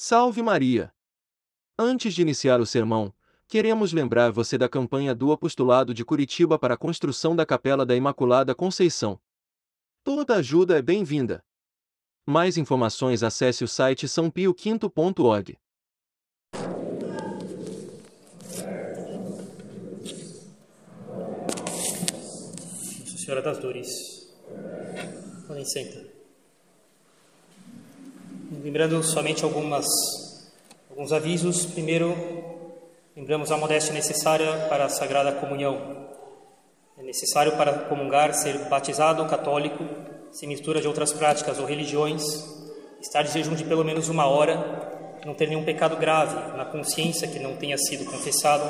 Salve Maria! Antes de iniciar o sermão, queremos lembrar você da campanha do Apostolado de Curitiba para a construção da Capela da Imaculada Conceição. Toda ajuda é bem-vinda. Mais informações acesse o site sãopioquinto.org. Senhora das Dores, podem sentar. Lembrando somente algumas, alguns avisos. Primeiro, lembramos a modéstia necessária para a Sagrada Comunhão. É necessário para comungar ser batizado católico, sem mistura de outras práticas ou religiões, estar de jejum de pelo menos uma hora, não ter nenhum pecado grave na consciência que não tenha sido confessado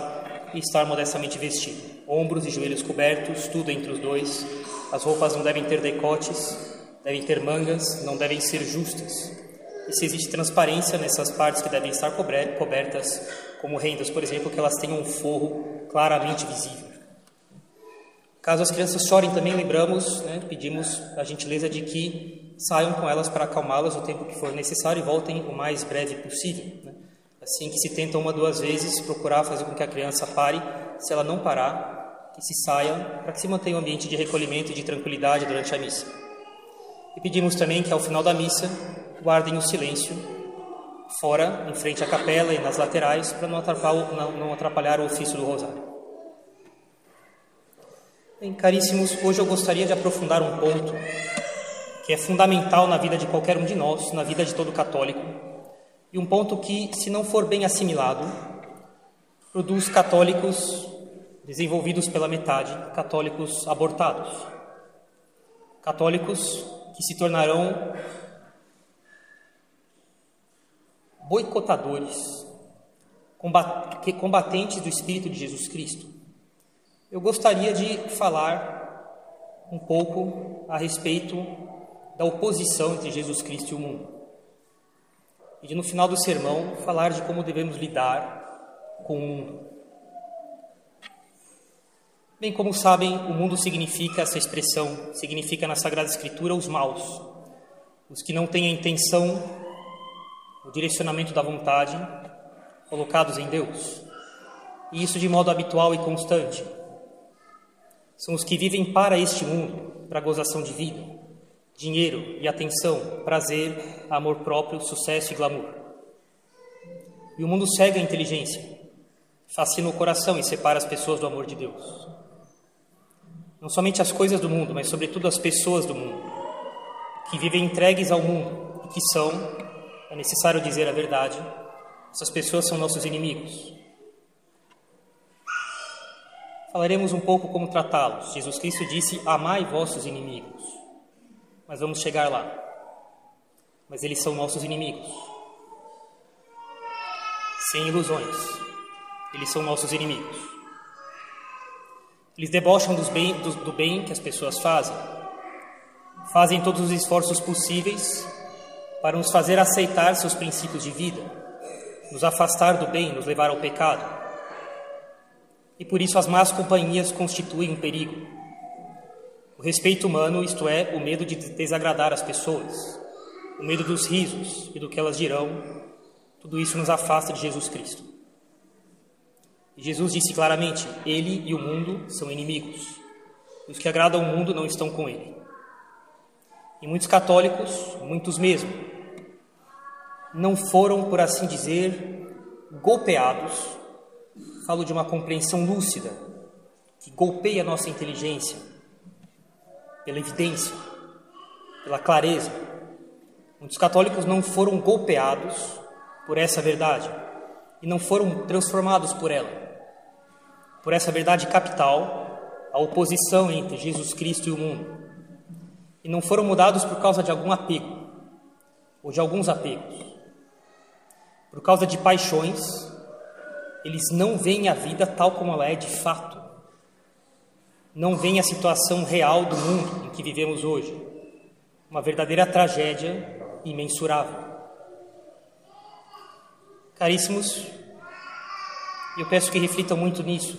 e estar modestamente vestido. Ombros e joelhos cobertos, tudo entre os dois. As roupas não devem ter decotes, devem ter mangas, não devem ser justas e se existe transparência nessas partes que devem estar cobertas, como rendas, por exemplo, que elas tenham um forro claramente visível. Caso as crianças chorem também, lembramos, né, pedimos a gentileza de que saiam com elas para acalmá-las o tempo que for necessário e voltem o mais breve possível. Né? Assim que se tenta uma duas vezes procurar fazer com que a criança pare, se ela não parar, que se saia, para que se mantenha um ambiente de recolhimento e de tranquilidade durante a missa. E pedimos também que ao final da missa guardem o silêncio fora, em frente à capela e nas laterais, para não atrapalhar, não, atrapalhar o ofício do rosário. Bem, caríssimos, hoje eu gostaria de aprofundar um ponto que é fundamental na vida de qualquer um de nós, na vida de todo católico, e um ponto que, se não for bem assimilado, produz católicos desenvolvidos pela metade, católicos abortados, católicos que se tornarão boicotadores, combatentes do Espírito de Jesus Cristo. Eu gostaria de falar um pouco a respeito da oposição entre Jesus Cristo e o mundo. E de, no final do sermão, falar de como devemos lidar com o mundo. Bem, como sabem, o mundo significa, essa expressão, significa na Sagrada Escritura os maus, os que não têm a intenção o direcionamento da vontade colocados em Deus. E isso de modo habitual e constante. São os que vivem para este mundo, para a gozação de vida, dinheiro e atenção, prazer, amor próprio, sucesso e glamour. E o mundo cega a inteligência, fascina o coração e separa as pessoas do amor de Deus. Não somente as coisas do mundo, mas sobretudo as pessoas do mundo, que vivem entregues ao mundo e que são, é necessário dizer a verdade. Essas pessoas são nossos inimigos. Falaremos um pouco como tratá-los. Jesus Cristo disse: Amai vossos inimigos. Mas vamos chegar lá. Mas eles são nossos inimigos. Sem ilusões. Eles são nossos inimigos. Eles debocham bem, do, do bem que as pessoas fazem. Fazem todos os esforços possíveis para nos fazer aceitar seus princípios de vida, nos afastar do bem, nos levar ao pecado. E por isso as más companhias constituem um perigo. O respeito humano, isto é, o medo de desagradar as pessoas, o medo dos risos e do que elas dirão, tudo isso nos afasta de Jesus Cristo. E Jesus disse claramente: Ele e o mundo são inimigos. Os que agradam o mundo não estão com ele. E muitos católicos, muitos mesmo, não foram, por assim dizer, golpeados. Falo de uma compreensão lúcida que golpeia a nossa inteligência pela evidência, pela clareza. Muitos católicos não foram golpeados por essa verdade e não foram transformados por ela, por essa verdade capital, a oposição entre Jesus Cristo e o mundo e não foram mudados por causa de algum apego ou de alguns apegos. Por causa de paixões, eles não veem a vida tal como ela é de fato. Não veem a situação real do mundo em que vivemos hoje. Uma verdadeira tragédia imensurável. Caríssimos, eu peço que reflitam muito nisso.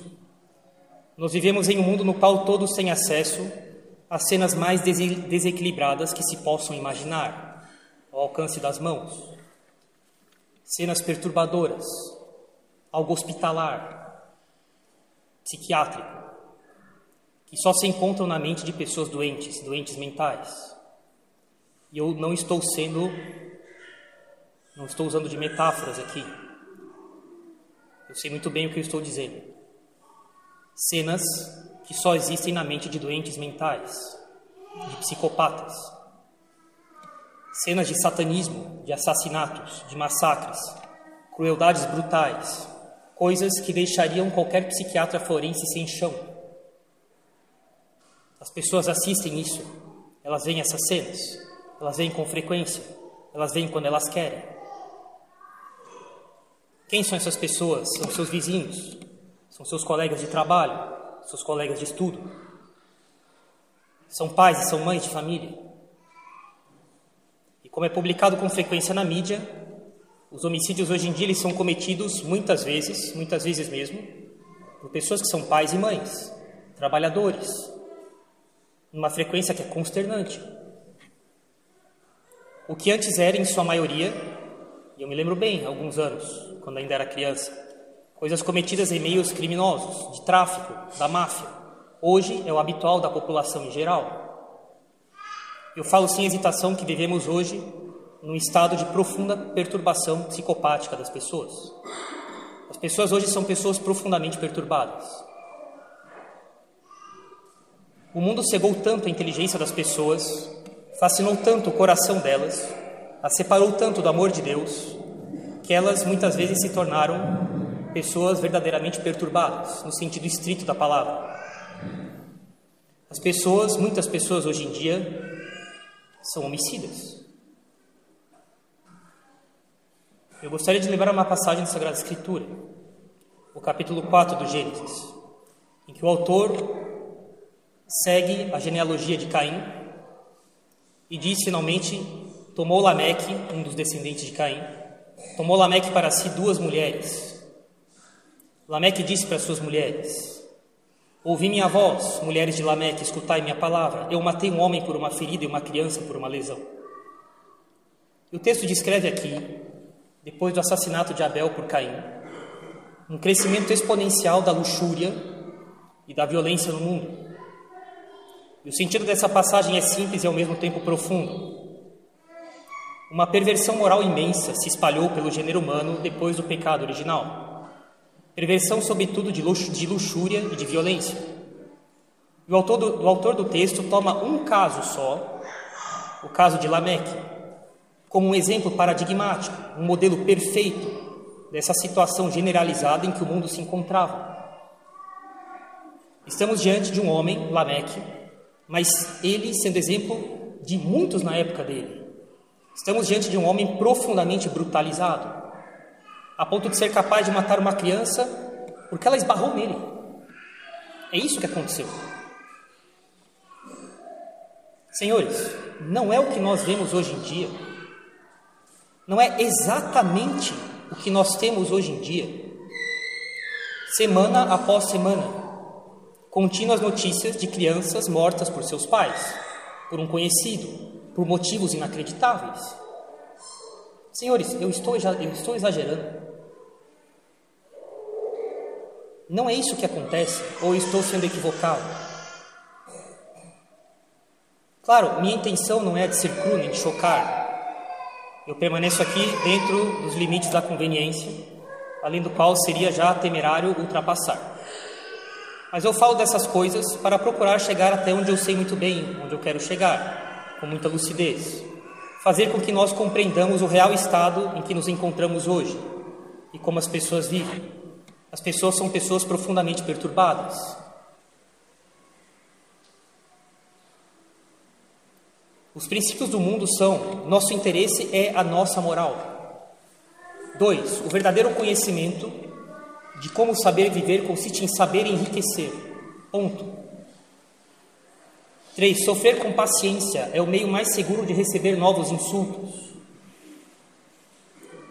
Nós vivemos em um mundo no qual todos têm acesso as cenas mais desequilibradas que se possam imaginar, ao alcance das mãos. cenas perturbadoras, algo hospitalar, psiquiátrico, que só se encontram na mente de pessoas doentes, doentes mentais. E eu não estou sendo, não estou usando de metáforas aqui. Eu sei muito bem o que eu estou dizendo. Cenas que só existem na mente de doentes mentais, de psicopatas. Cenas de satanismo, de assassinatos, de massacres, crueldades brutais, coisas que deixariam qualquer psiquiatra forense sem chão. As pessoas assistem isso, elas veem essas cenas, elas veem com frequência, elas veem quando elas querem. Quem são essas pessoas? São seus vizinhos, são seus colegas de trabalho, seus colegas de estudo. São pais e são mães de família. E como é publicado com frequência na mídia, os homicídios hoje em dia eles são cometidos muitas vezes, muitas vezes mesmo, por pessoas que são pais e mães, trabalhadores, numa frequência que é consternante. O que antes era, em sua maioria, e eu me lembro bem, alguns anos, quando ainda era criança, coisas cometidas em meios criminosos, de tráfico, da máfia, hoje é o habitual da população em geral. Eu falo sem hesitação que vivemos hoje num estado de profunda perturbação psicopática das pessoas. As pessoas hoje são pessoas profundamente perturbadas. O mundo cegou tanto a inteligência das pessoas, fascinou tanto o coração delas, as separou tanto do amor de Deus, que elas muitas vezes se tornaram pessoas verdadeiramente perturbadas, no sentido estrito da palavra. As pessoas, muitas pessoas hoje em dia, são homicidas. Eu gostaria de lembrar uma passagem da Sagrada Escritura, o capítulo 4 do Gênesis, em que o autor segue a genealogia de Caim e diz finalmente: tomou Lameque, um dos descendentes de Caim, tomou Lameque para si duas mulheres. Lameque disse para suas mulheres: Ouvi minha voz, mulheres de Lameque, escutai minha palavra. Eu matei um homem por uma ferida e uma criança por uma lesão. E o texto descreve aqui, depois do assassinato de Abel por Caim, um crescimento exponencial da luxúria e da violência no mundo. E o sentido dessa passagem é simples e ao mesmo tempo profundo. Uma perversão moral imensa se espalhou pelo gênero humano depois do pecado original. Perversão, sobretudo, de, luxúria e de violência. O autor do, o autor do texto toma um caso só, o caso de Lameque, como um exemplo paradigmático, um modelo perfeito dessa situação generalizada em que o mundo se encontrava. Estamos diante de um homem, Lameque, mas ele sendo exemplo de muitos na época dele. Estamos diante de um homem profundamente brutalizado, a ponto de ser capaz de matar uma criança porque ela esbarrou nele. É isso que aconteceu. Senhores, não é o que nós vemos hoje em dia, não é exatamente o que nós temos hoje em dia, semana após semana contínuas notícias de crianças mortas por seus pais, por um conhecido, por motivos inacreditáveis. Senhores, eu estou, eu estou exagerando. Não é isso que acontece, ou estou sendo equivocado? Claro, minha intenção não é de ser cru nem de chocar. Eu permaneço aqui dentro dos limites da conveniência, além do qual seria já temerário ultrapassar. Mas eu falo dessas coisas para procurar chegar até onde eu sei muito bem, onde eu quero chegar, com muita lucidez. Fazer com que nós compreendamos o real estado em que nos encontramos hoje e como as pessoas vivem. As pessoas são pessoas profundamente perturbadas. Os princípios do mundo são: nosso interesse é a nossa moral. Dois, o verdadeiro conhecimento de como saber viver consiste em saber enriquecer. Ponto. 3. Sofrer com paciência é o meio mais seguro de receber novos insultos.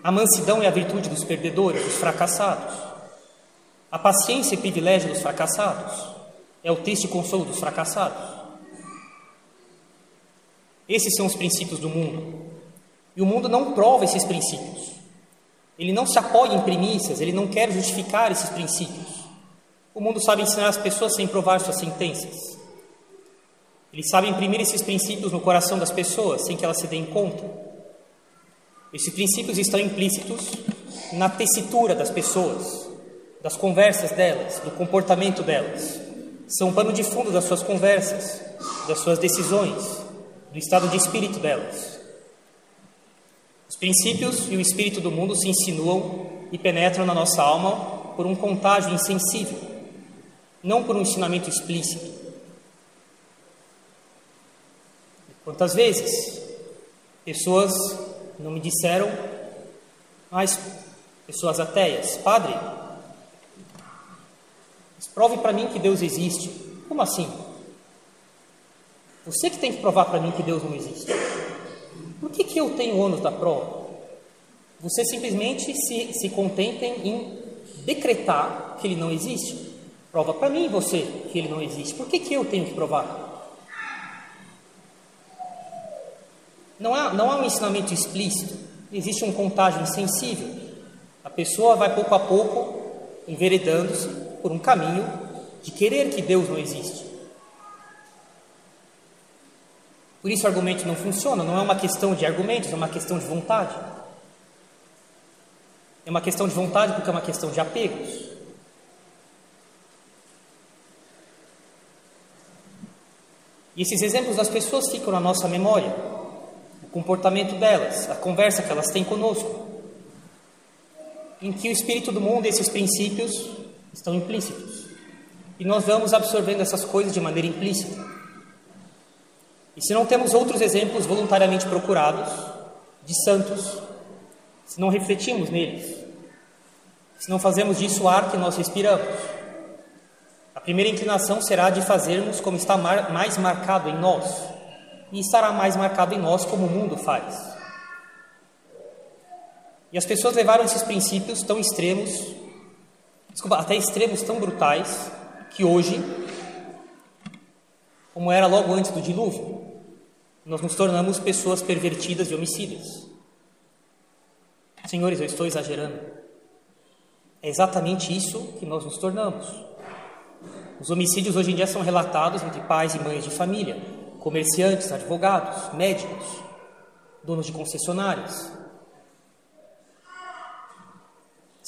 A mansidão é a virtude dos perdedores, dos fracassados. A paciência é privilégio dos fracassados. É o texto e consolo dos fracassados. Esses são os princípios do mundo. E o mundo não prova esses princípios. Ele não se apoia em primícias, ele não quer justificar esses princípios. O mundo sabe ensinar as pessoas sem provar suas sentenças. Ele sabe imprimir esses princípios no coração das pessoas sem que elas se deem conta. Esses princípios estão implícitos na tessitura das pessoas, das conversas delas, do comportamento delas. São pano de fundo das suas conversas, das suas decisões, do estado de espírito delas. Os princípios e o espírito do mundo se insinuam e penetram na nossa alma por um contágio insensível, não por um ensinamento explícito. Quantas vezes pessoas não me disseram, mas pessoas ateias, Padre, prove para mim que Deus existe. Como assim? Você que tem que provar para mim que Deus não existe. Por que, que eu tenho o ônus da prova? Você simplesmente se, se contentem em decretar que ele não existe. Prova para mim, você, que ele não existe. Por que, que eu tenho que provar? Não há, não há um ensinamento explícito, existe um contágio insensível. A pessoa vai pouco a pouco enveredando-se por um caminho de querer que Deus não existe. Por isso o argumento não funciona, não é uma questão de argumentos, é uma questão de vontade. É uma questão de vontade porque é uma questão de apegos. E esses exemplos das pessoas ficam na nossa memória, o comportamento delas, a conversa que elas têm conosco, em que o espírito do mundo e esses princípios estão implícitos. E nós vamos absorvendo essas coisas de maneira implícita. E se não temos outros exemplos voluntariamente procurados de santos, se não refletimos neles, se não fazemos disso o ar que nós respiramos, a primeira inclinação será de fazermos como está mais marcado em nós, e estará mais marcado em nós como o mundo faz. E as pessoas levaram esses princípios tão extremos, desculpa, até extremos tão brutais, que hoje, como era logo antes do dilúvio, nós nos tornamos pessoas pervertidas e homicidas. Senhores, eu estou exagerando. É exatamente isso que nós nos tornamos. Os homicídios hoje em dia são relatados entre pais e mães de família, comerciantes, advogados, médicos, donos de concessionárias.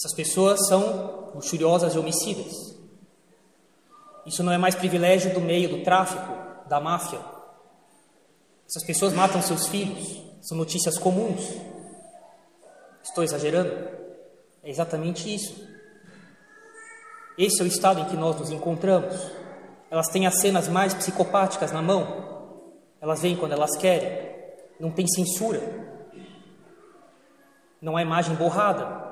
Essas pessoas são luxuriosas e homicidas. Isso não é mais privilégio do meio do tráfico, da máfia, essas pessoas matam seus filhos, são notícias comuns. Estou exagerando? É exatamente isso. Esse é o estado em que nós nos encontramos. Elas têm as cenas mais psicopáticas na mão. Elas vêm quando elas querem. Não tem censura. Não há imagem borrada.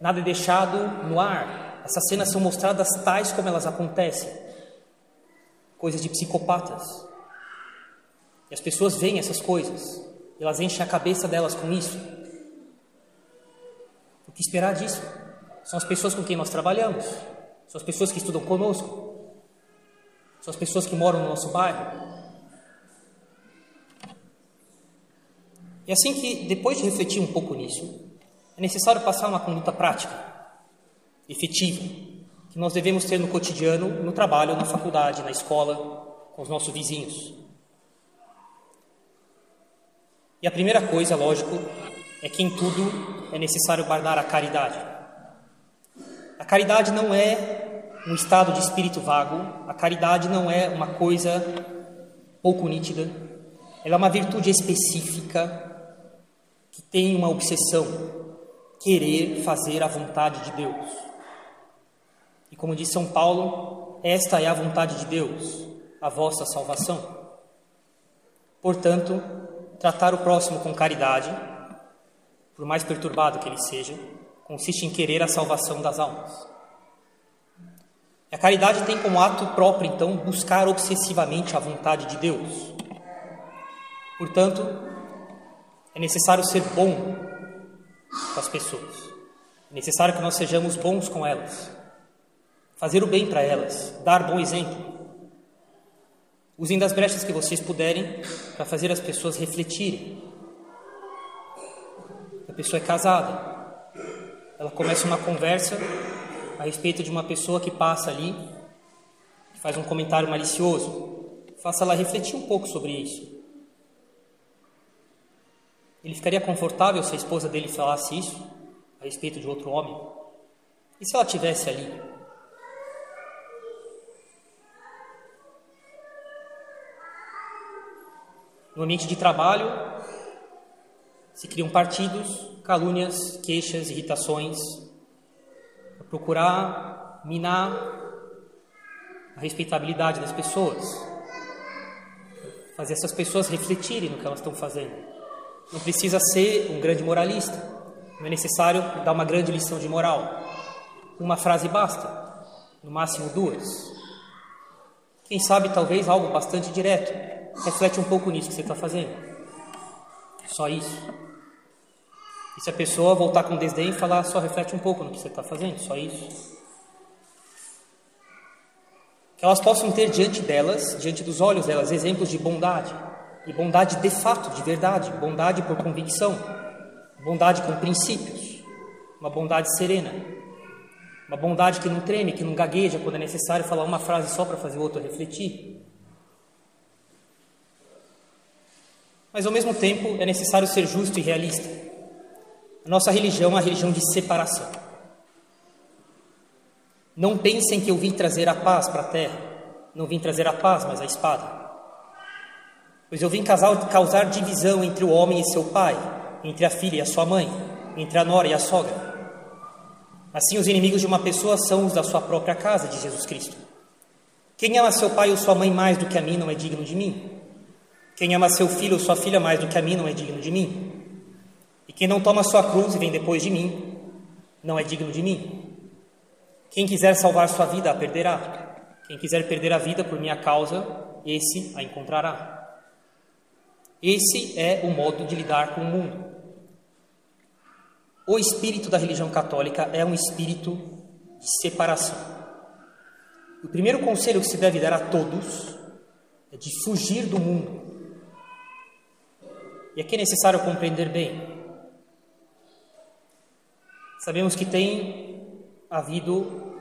Nada é deixado no ar. Essas cenas são mostradas tais como elas acontecem. Coisas de psicopatas. E as pessoas veem essas coisas, elas enchem a cabeça delas com isso. O que esperar disso? São as pessoas com quem nós trabalhamos, são as pessoas que estudam conosco, são as pessoas que moram no nosso bairro. E assim que, depois de refletir um pouco nisso, é necessário passar uma conduta prática, efetiva, que nós devemos ter no cotidiano, no trabalho, na faculdade, na escola, com os nossos vizinhos. E a primeira coisa, lógico, é que em tudo é necessário guardar a caridade. A caridade não é um estado de espírito vago, a caridade não é uma coisa pouco nítida, ela é uma virtude específica que tem uma obsessão, querer fazer a vontade de Deus. E como diz São Paulo, esta é a vontade de Deus, a vossa salvação. Portanto, Tratar o próximo com caridade, por mais perturbado que ele seja, consiste em querer a salvação das almas. A caridade tem como ato próprio, então, buscar obsessivamente a vontade de Deus. Portanto, é necessário ser bom com as pessoas. É necessário que nós sejamos bons com elas. Fazer o bem para elas, dar bom exemplo. Usem das brechas que vocês puderem para fazer as pessoas refletirem. A pessoa é casada. Ela começa uma conversa a respeito de uma pessoa que passa ali, que faz um comentário malicioso. Faça ela refletir um pouco sobre isso. Ele ficaria confortável se a esposa dele falasse isso a respeito de outro homem? E se ela tivesse ali? No ambiente de trabalho, se criam partidos, calúnias, queixas, irritações, para procurar minar a respeitabilidade das pessoas, fazer essas pessoas refletirem no que elas estão fazendo. Não precisa ser um grande moralista, não é necessário dar uma grande lição de moral. Uma frase basta, no máximo duas. Quem sabe, talvez algo bastante direto, reflete um pouco nisso que você está fazendo. Só isso. E se a pessoa voltar com desdém e falar, só reflete um pouco no que você está fazendo, só isso. Que elas possam ter diante delas, diante dos olhos delas, exemplos de bondade. E bondade de fato, de verdade. Bondade por convicção. Bondade com princípios. Uma bondade serena. Uma bondade que não treme, que não gagueja quando é necessário falar uma frase só para fazer o outro refletir. Mas ao mesmo tempo é necessário ser justo e realista. A nossa religião é uma religião de separação. Não pensem que eu vim trazer a paz para a terra. Não vim trazer a paz, mas a espada. Pois eu vim causar, divisão entre o homem e seu pai, entre a filha e a sua mãe, entre a nora e a sogra. Assim, os inimigos de uma pessoa são os da sua própria casa, de Jesus Cristo. Quem ama seu pai ou sua mãe mais do que a mim não é digno de mim. Quem ama seu filho ou sua filha mais do que a mim não é digno de mim. E quem não toma sua cruz e vem depois de mim, não é digno de mim. Quem quiser salvar sua vida, a perderá. Quem quiser perder a vida por minha causa, esse a encontrará. Esse é o modo de lidar com o mundo. O espírito da religião católica é um espírito de separação. O primeiro conselho que se deve dar a todos é de fugir do mundo, e aqui é necessário compreender bem. Sabemos que tem havido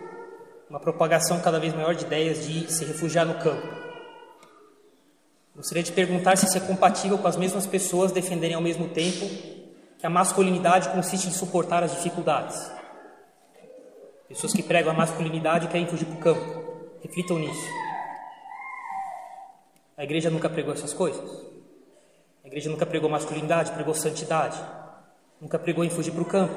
uma propagação cada vez maior de ideias de se refugiar no campo. Gostaria de perguntar se isso é compatível com as mesmas pessoas defenderem ao mesmo tempo que a masculinidade consiste em suportar as dificuldades. Pessoas que pregam a masculinidade querem fugir para o campo. Reflitam nisso. A igreja nunca pregou essas coisas. A igreja nunca pregou masculinidade, pregou santidade. Nunca pregou em fugir para o campo.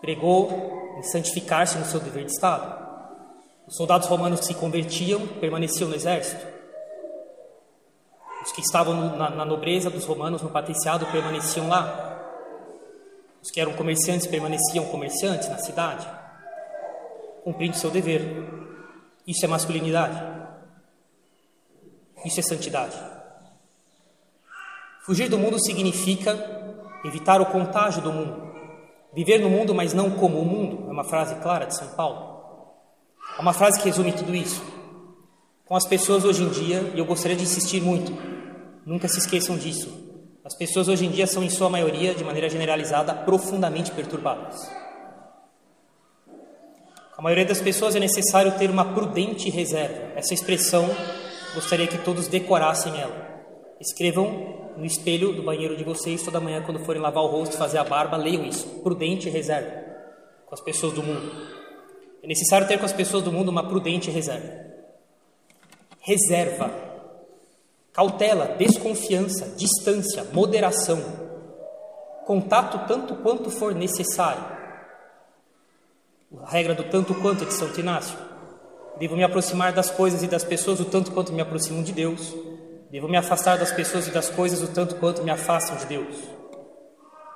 Pregou em santificar-se no seu dever de Estado. Os soldados romanos que se convertiam permaneciam no exército. Os que estavam na, na nobreza dos romanos, no patriciado, permaneciam lá. Os que eram comerciantes permaneciam comerciantes na cidade, cumprindo seu dever. Isso é masculinidade. Isso é santidade. Fugir do mundo significa evitar o contágio do mundo. Viver no mundo, mas não como o mundo, é uma frase clara de São Paulo. É uma frase que resume tudo isso. Com as pessoas hoje em dia, e eu gostaria de insistir muito, nunca se esqueçam disso. As pessoas hoje em dia são, em sua maioria, de maneira generalizada, profundamente perturbadas. A maioria das pessoas é necessário ter uma prudente reserva. Essa expressão, gostaria que todos decorassem ela. Escrevam no espelho do banheiro de vocês toda manhã quando forem lavar o rosto, fazer a barba, leiam isso. Prudente reserva com as pessoas do mundo. É necessário ter com as pessoas do mundo uma prudente reserva. Reserva, cautela, desconfiança, distância, moderação, contato tanto quanto for necessário. A regra do tanto quanto é de Santo Inácio. Devo me aproximar das coisas e das pessoas o tanto quanto me aproximo de Deus Devo me afastar das pessoas e das coisas o tanto quanto me afastam de Deus.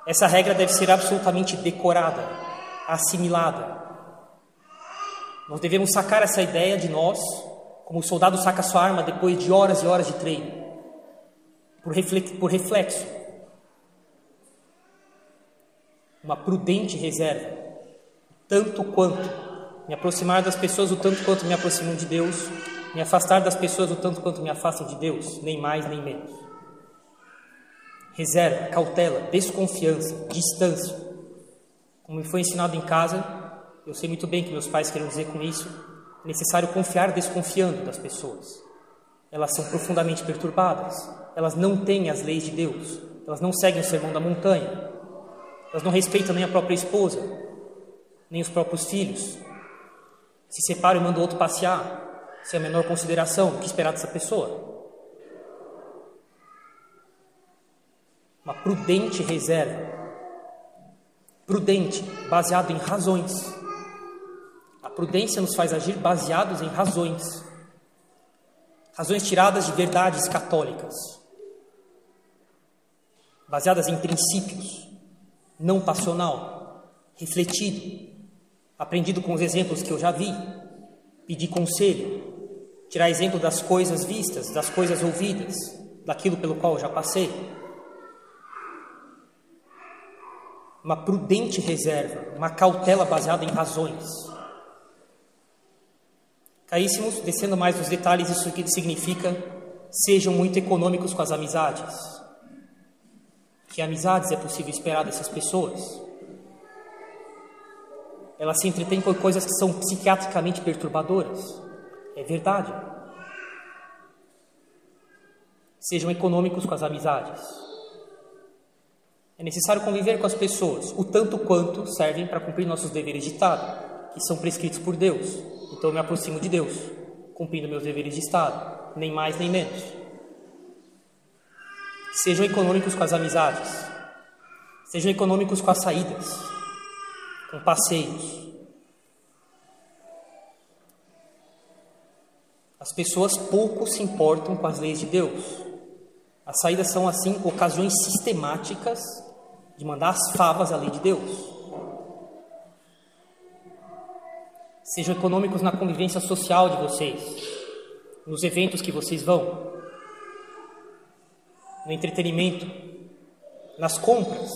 Essa regra deve ser absolutamente decorada, assimilada. Nós devemos sacar essa ideia de nós, como o soldado saca sua arma depois de horas e horas de treino, por, reflexo. Uma prudente reserva, tanto quanto me aproximar das pessoas o tanto quanto me aproximo de Deus me afastar das pessoas o tanto quanto me afastam de Deus, nem mais nem menos. reserva, cautela, desconfiança, distância. Como me foi ensinado em casa, eu sei muito bem que meus pais queriam dizer com isso, é necessário confiar desconfiando das pessoas. Elas são profundamente perturbadas, elas não têm as leis de Deus, elas não seguem o sermão da montanha, elas não respeitam nem a própria esposa, nem os próprios filhos. Se separam e mandam outro passear, sem a menor consideração, o que esperar dessa pessoa? Uma prudente reserva, prudente, baseado em razões. Prudência nos faz agir baseados em razões, razões tiradas de verdades católicas, baseadas em princípios, não passional, refletido, aprendido com os exemplos que eu já vi, pedir conselho, tirar exemplo das coisas vistas, das coisas ouvidas, daquilo pelo qual eu já passei. Uma prudente reserva, uma cautela baseada em razões. Caríssimos, descendo mais nos detalhes, isso que significa sejam muito econômicos com as amizades. Que amizades é possível esperar dessas pessoas? Elas se entretêm com coisas que são psiquiatricamente perturbadoras. É verdade. Sejam econômicos com as amizades. É necessário conviver com as pessoas, o tanto quanto servem para cumprir nossos deveres de Estado, que são prescritos por Deus. Então eu me aproximo de Deus, cumprindo meus deveres de Estado, nem mais nem menos. Sejam econômicos com as amizades. Sejam econômicos com as saídas, com passeios. As pessoas pouco se importam com as leis de Deus. As saídas são, assim, ocasiões sistemáticas de mandar as favas à lei de Deus. Sejam econômicos na convivência social de vocês, nos eventos que vocês vão, no entretenimento, nas compras,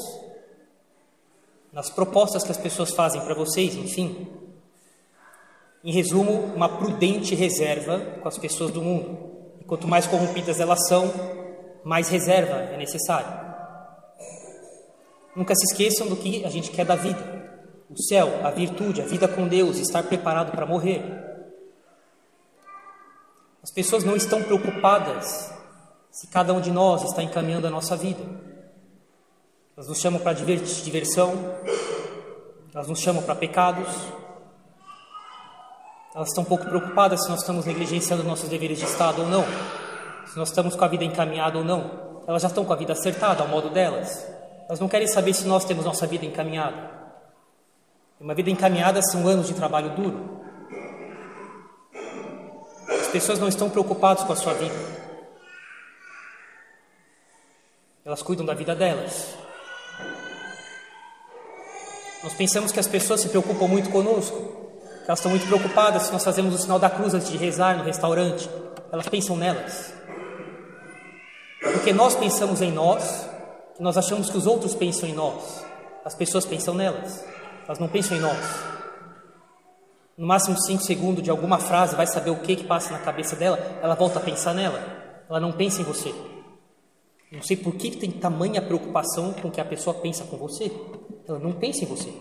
nas propostas que as pessoas fazem para vocês, enfim. Em resumo, uma prudente reserva com as pessoas do mundo. E quanto mais corrompidas elas são, mais reserva é necessário. Nunca se esqueçam do que a gente quer da vida: o céu, a virtude, a vida com Deus, estar preparado para morrer. As pessoas não estão preocupadas se cada um de nós está encaminhando a nossa vida. Elas nos chamam para diversão, elas nos chamam para pecados, elas estão um pouco preocupadas se nós estamos negligenciando nossos deveres de Estado ou não, se nós estamos com a vida encaminhada ou não. Elas já estão com a vida acertada ao modo delas. Elas não querem saber se nós temos nossa vida encaminhada. Uma vida encaminhada são anos de trabalho duro. As pessoas não estão preocupadas com a sua vida. Elas cuidam da vida delas. Nós pensamos que as pessoas se preocupam muito conosco, elas estão muito preocupadas se nós fazemos o sinal da cruz antes de rezar no restaurante. Elas pensam nelas. Porque nós pensamos em nós, nós achamos que os outros pensam em nós. As pessoas pensam nelas, elas não pensam em nós. No máximo cinco segundos de alguma frase, vai saber o que que passa na cabeça dela, ela volta a pensar nela. Ela não pensa em você. Não sei por que tem tamanha preocupação com o que a pessoa pensa com você. Ela não pensa em você.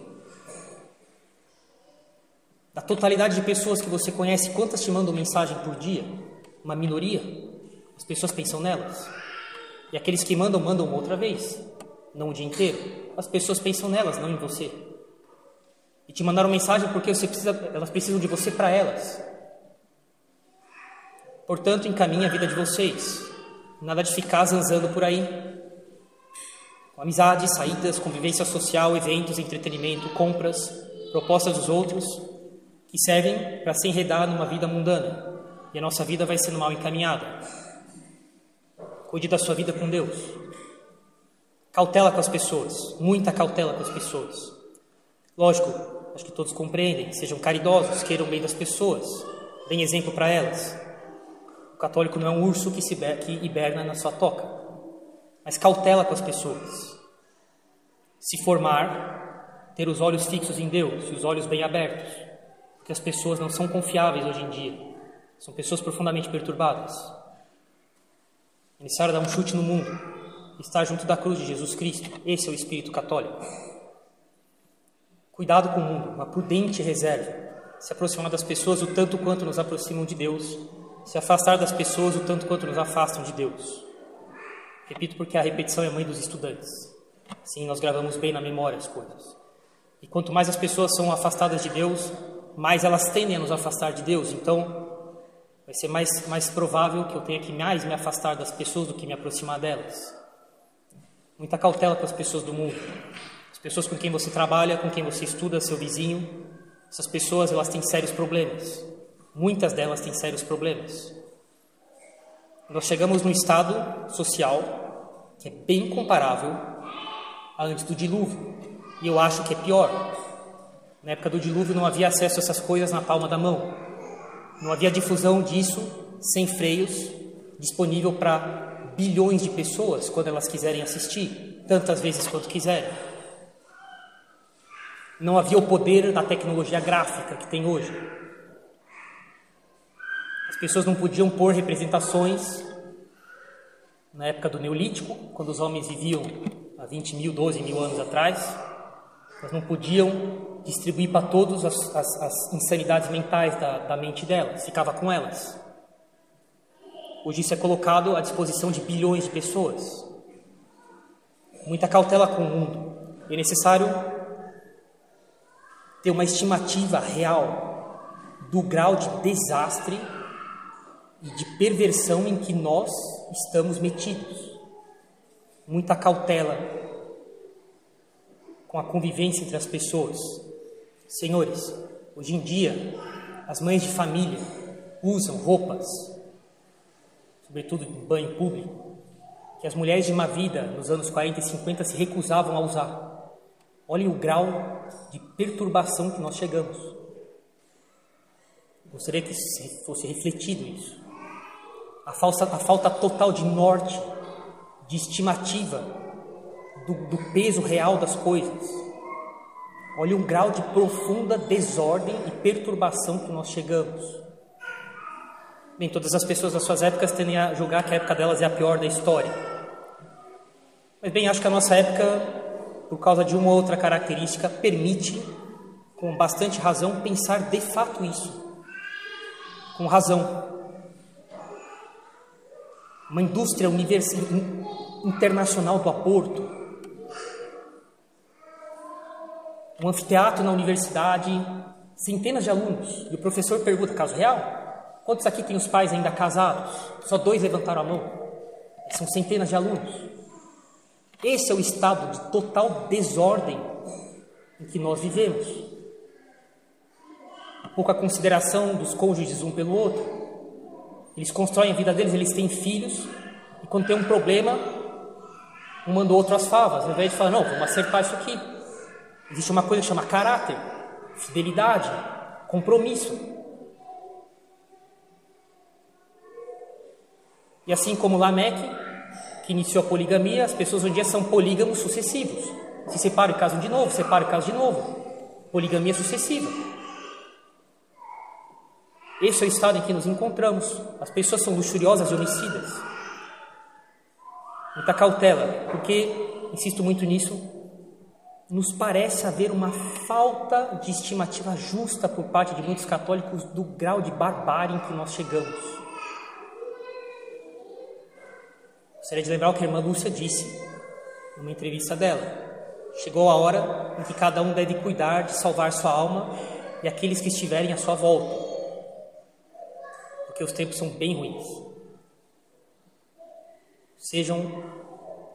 Da totalidade de pessoas que você conhece, quantas te mandam mensagem por dia? Uma minoria? As pessoas pensam nelas. E aqueles que mandam, mandam outra vez, não o dia inteiro. As pessoas pensam nelas, não em você. E te mandaram mensagem porque você precisa, elas precisam de você para elas. Portanto, encaminhe a vida de vocês Nada de ficar zanzando por aí. Com amizades, saídas, convivência social, eventos, entretenimento, compras, propostas dos outros, que servem para se enredar numa vida mundana. E a nossa vida vai sendo mal encaminhada. Cuide da sua vida com Deus. Cautela com as pessoas, muita cautela com as pessoas. Lógico, acho que todos compreendem, sejam caridosos, queiram bem das pessoas, deem exemplo para elas. O católico não é um urso que, se que hiberna na sua toca, mas cautela com as pessoas. Se formar, ter os olhos fixos em Deus e os olhos bem abertos, porque as pessoas não são confiáveis hoje em dia, são pessoas profundamente perturbadas. Necessário dar um chute no mundo, estar junto da cruz de Jesus Cristo. Esse é o espírito católico. Cuidado com o mundo, uma prudente reserva. Se aproximar das pessoas o tanto quanto nos aproximam de Deus, se afastar das pessoas o tanto quanto nos afastam de Deus. Repito porque a repetição é mãe dos estudantes. Sim, nós gravamos bem na memória as coisas. E quanto mais as pessoas são afastadas de Deus, mais elas tendem a nos afastar de Deus. Então, vai ser mais, mais provável que eu tenha que mais me afastar das pessoas do que me aproximar delas. Muita cautela com as pessoas do mundo. As pessoas com quem você trabalha, com quem você estuda, seu vizinho. Essas pessoas, elas têm sérios problemas. Muitas delas têm sérios problemas. Nós chegamos num estado social que é bem comparável a antes do dilúvio. E eu acho que é pior. Na época do dilúvio não havia acesso a essas coisas na palma da mão. Não havia difusão disso sem freios, disponível para bilhões de pessoas quando elas quiserem assistir, tantas vezes quanto quiserem. Não havia o poder da tecnologia gráfica que tem hoje. As pessoas não podiam pôr representações na época do Neolítico, quando os homens viviam há 20 mil, 12 mil anos atrás. Elas não podiam distribuir para todos as, as, as insanidades mentais da, da mente delas, ficava com elas. Hoje isso é colocado à disposição de bilhões de pessoas. Muita cautela com o mundo. É necessário ter uma estimativa real do grau de desastre e de perversão em que nós estamos metidos. Muita cautela com a convivência entre as pessoas. Senhores, hoje em dia, as mães de família usam roupas, sobretudo em banho público, que as mulheres de uma vida nos anos 40 e 50 se recusavam a usar. Olhem o grau de perturbação que nós chegamos. Gostaria que fosse refletido isso. A, falsa, a falta total de norte, de estimativa do, do peso real das coisas. Olha um grau de profunda desordem e perturbação que nós chegamos. Bem, todas as pessoas das suas épocas tendem a julgar que a época delas é a pior da história. Mas bem, acho que a nossa época, por causa de uma ou outra característica, permite, com bastante razão, pensar de fato isso. Com razão. Uma indústria internacional do aborto, um anfiteatro na universidade, centenas de alunos. E o professor pergunta: caso real? Quantos aqui têm os pais ainda casados? Só dois levantaram a mão. São centenas de alunos. Esse é o estado de total desordem em que nós vivemos. Pouca consideração dos cônjuges um pelo outro. Eles constroem a vida deles, eles têm filhos, e quando tem um problema, um manda o outro as favas, ao invés de falar, não, vamos acertar isso aqui. Existe uma coisa que chama caráter, fidelidade, compromisso. E assim como Lameque, que iniciou a poligamia, as pessoas hoje em dia são polígamos sucessivos. Se separam e casam de novo, separam e casam de novo. Poligamia sucessiva. Esse é o estado em que nos encontramos. As pessoas são luxuriosas e homicidas. Muita cautela, porque, insisto muito nisso, nos parece haver uma falta de estimativa justa por parte de muitos católicos do grau de barbárie em que nós chegamos. Gostaria de lembrar o que a irmã Lúcia disse numa entrevista dela. Chegou a hora em que cada um deve cuidar de salvar sua alma e aqueles que estiverem à sua volta, porque os tempos são bem ruins. Sejam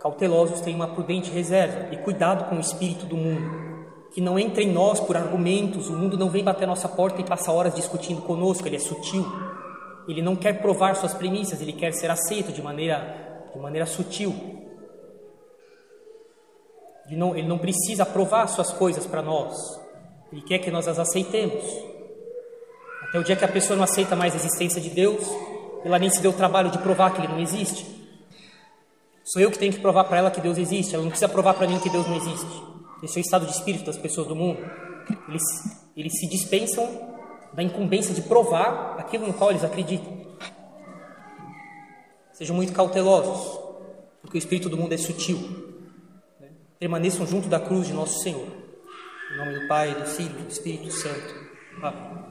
Cautelosos têm uma prudente reserva e cuidado com o espírito do mundo, que não entra em nós por argumentos, o mundo não vem bater nossa porta e passa horas discutindo conosco, ele é sutil. Ele não quer provar suas premissas, ele quer ser aceito de maneira, de maneira sutil. Ele não, ele não precisa provar suas coisas para nós, ele quer que nós as aceitemos. Até o dia que a pessoa não aceita mais a existência de Deus, ela nem se deu o trabalho de provar que ele não existe. Sou eu que tenho que provar para ela que Deus existe, ela não precisa provar para mim que Deus não existe. Esse é o estado de espírito das pessoas do mundo. Eles, eles se dispensam da incumbência de provar aquilo no qual eles acreditam. Sejam muito cautelosos, porque o espírito do mundo é sutil. Né? Permaneçam junto da cruz de nosso Senhor. Em nome do Pai, do Filho e do Espírito Santo. Amém.